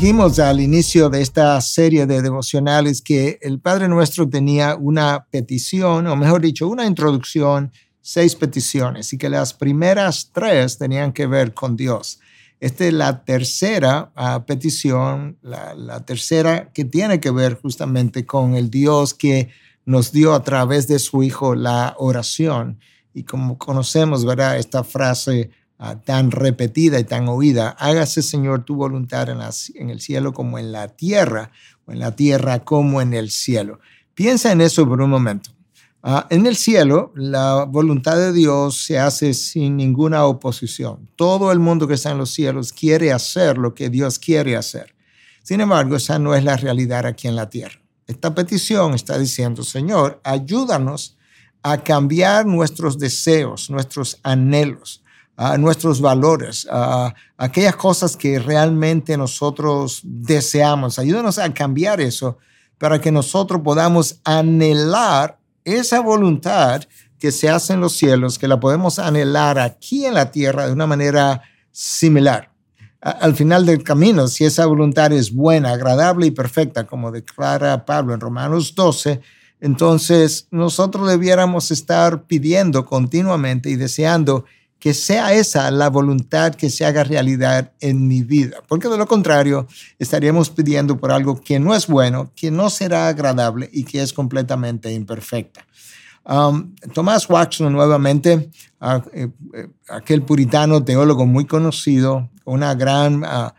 Dijimos al inicio de esta serie de devocionales que el Padre Nuestro tenía una petición, o mejor dicho, una introducción, seis peticiones, y que las primeras tres tenían que ver con Dios. Esta es la tercera uh, petición, la, la, tercera que tiene que ver justamente con el Dios que nos dio a través de su Hijo la oración. Y como conocemos, ¿verdad? Esta frase tan repetida y tan oída, hágase Señor tu voluntad en, el cielo como en la tierra, o en la tierra como en el cielo. Piensa en eso por un momento. Uh, en el cielo, la voluntad de Dios se hace sin ninguna oposición. Todo el mundo que está en los cielos quiere hacer lo que Dios quiere hacer. Sin embargo, esa no es la realidad aquí en la tierra. Esta petición está diciendo, Señor, ayúdanos a cambiar nuestros deseos, nuestros anhelos, uh, nuestros valores, uh, aquellas cosas que realmente nosotros deseamos. Ayúdanos a cambiar eso para que nosotros podamos anhelar esa voluntad que se hace en los cielos, que la podemos anhelar aquí en la tierra de una manera similar. Al final del camino, si esa voluntad es buena, agradable y perfecta, como declara Pablo en Romanos 12, entonces nosotros debiéramos estar pidiendo continuamente y deseando que sea esa la voluntad que se haga realidad en mi vida, porque de lo contrario estaríamos pidiendo por algo que no es bueno, que no será agradable y que es completamente imperfecta. Um, Tomás Watson nuevamente, uh, eh, eh, aquel puritano teólogo muy conocido, una gran... Uh,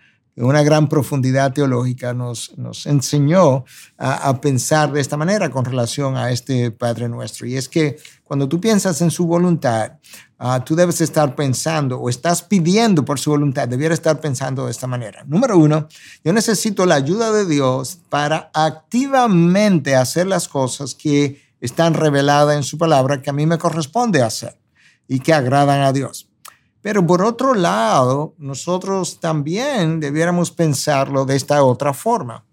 una gran profundidad teológica, nos, enseñó a, pensar de esta manera con relación a este Padre nuestro. Y es que cuando tú piensas en su voluntad, uh, tú debes estar pensando o estás pidiendo por su voluntad, debiera estar pensando de esta manera. Número uno, yo necesito la ayuda de Dios para activamente hacer las cosas que están reveladas en su palabra que a mí me corresponde hacer y que agradan a Dios. Pero por otro lado, nosotros también debiéramos pensarlo de esta otra forma.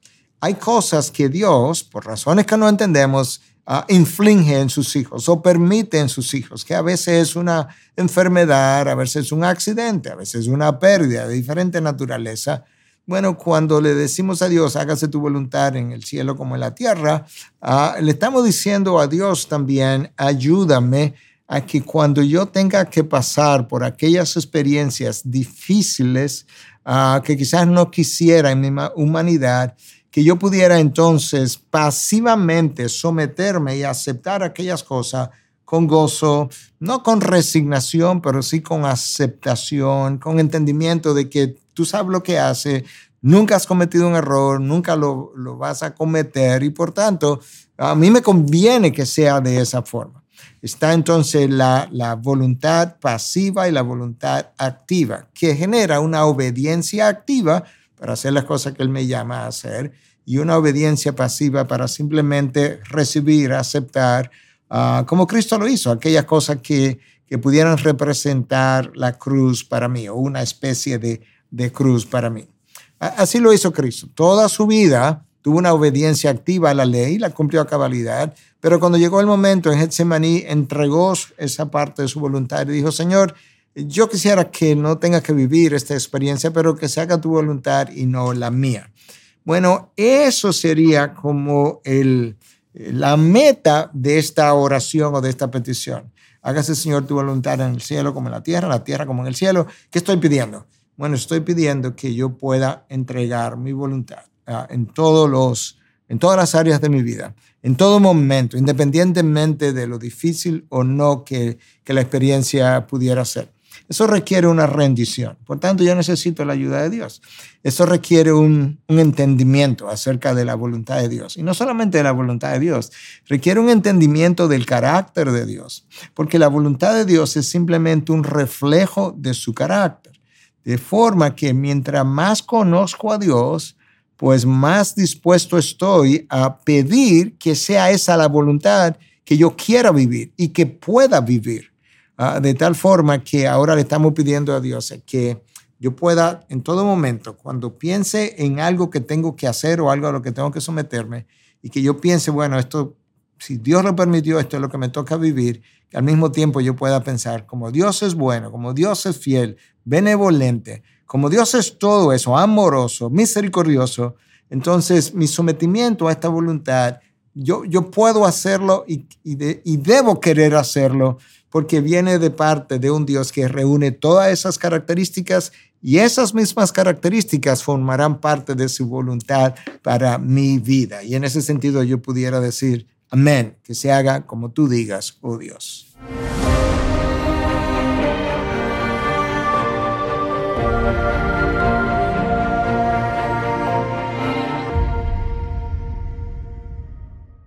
Hay cosas que Dios, por razones que no entendemos, uh, inflige en sus hijos o permite en sus hijos, que a veces es una enfermedad, a veces es un accidente, a veces es una pérdida de diferente naturaleza. Bueno, cuando le decimos a Dios, hágase tu voluntad en el cielo como en la tierra, uh, le estamos diciendo a Dios también, ayúdame a que cuando yo tenga que pasar por aquellas experiencias difíciles uh, que quizás no quisiera en mi humanidad, que yo pudiera entonces pasivamente someterme y aceptar aquellas cosas con gozo, no con resignación, pero sí con aceptación, con entendimiento de que tú sabes lo que hace, nunca has cometido un error, nunca lo vas a cometer y por tanto, a mí me conviene que sea de esa forma. Está entonces la, la, voluntad pasiva y la voluntad activa, que genera una obediencia activa para hacer las cosas que Él me llama a hacer y una obediencia pasiva para simplemente recibir, aceptar, uh, como Cristo lo hizo, aquellas cosas que, que pudieran representar la cruz para mí o una especie de, de cruz para mí. Así lo hizo Cristo. Toda su vida tuvo una obediencia activa a la ley, la cumplió a cabalidad, pero cuando llegó el momento en Getsemaní, entregó esa parte de su voluntad y dijo, Señor, yo quisiera que no tenga que vivir esta experiencia, pero que se haga tu voluntad y no la mía. Bueno, eso sería como el, la meta de esta oración o de esta petición. Hágase, Señor, tu voluntad en el cielo como en la tierra, en la tierra como en el cielo. ¿Qué estoy pidiendo? Bueno, estoy pidiendo que yo pueda entregar mi voluntad en, todos los, en todas las áreas de mi vida, en todo momento, independientemente de lo difícil o no que, que la experiencia pudiera ser. Eso requiere una rendición. Por tanto, yo necesito la ayuda de Dios. Eso requiere un, un, entendimiento acerca de la voluntad de Dios. Y no solamente de la voluntad de Dios, requiere un entendimiento del carácter de Dios. Porque la voluntad de Dios es simplemente un reflejo de su carácter. De forma que mientras más conozco a Dios, pues más dispuesto estoy a pedir que sea esa la voluntad que yo quiera vivir y que pueda vivir. Uh, de tal forma que ahora le estamos pidiendo a Dios que yo pueda en todo momento, cuando piense en algo que tengo que hacer o algo a lo que tengo que someterme, y que yo piense, bueno, esto, si Dios lo permitió, esto es lo que me toca vivir, que al mismo tiempo yo pueda pensar, como Dios es bueno, como Dios es fiel, benevolente, como Dios es todo eso, amoroso, misericordioso, entonces mi sometimiento a esta voluntad, yo, yo puedo hacerlo y, y debo querer hacerlo porque viene de parte de un Dios que reúne todas esas características y esas mismas características formarán parte de su voluntad para mi vida. Y en ese sentido yo pudiera decir, amén, que se haga como tú digas, oh Dios.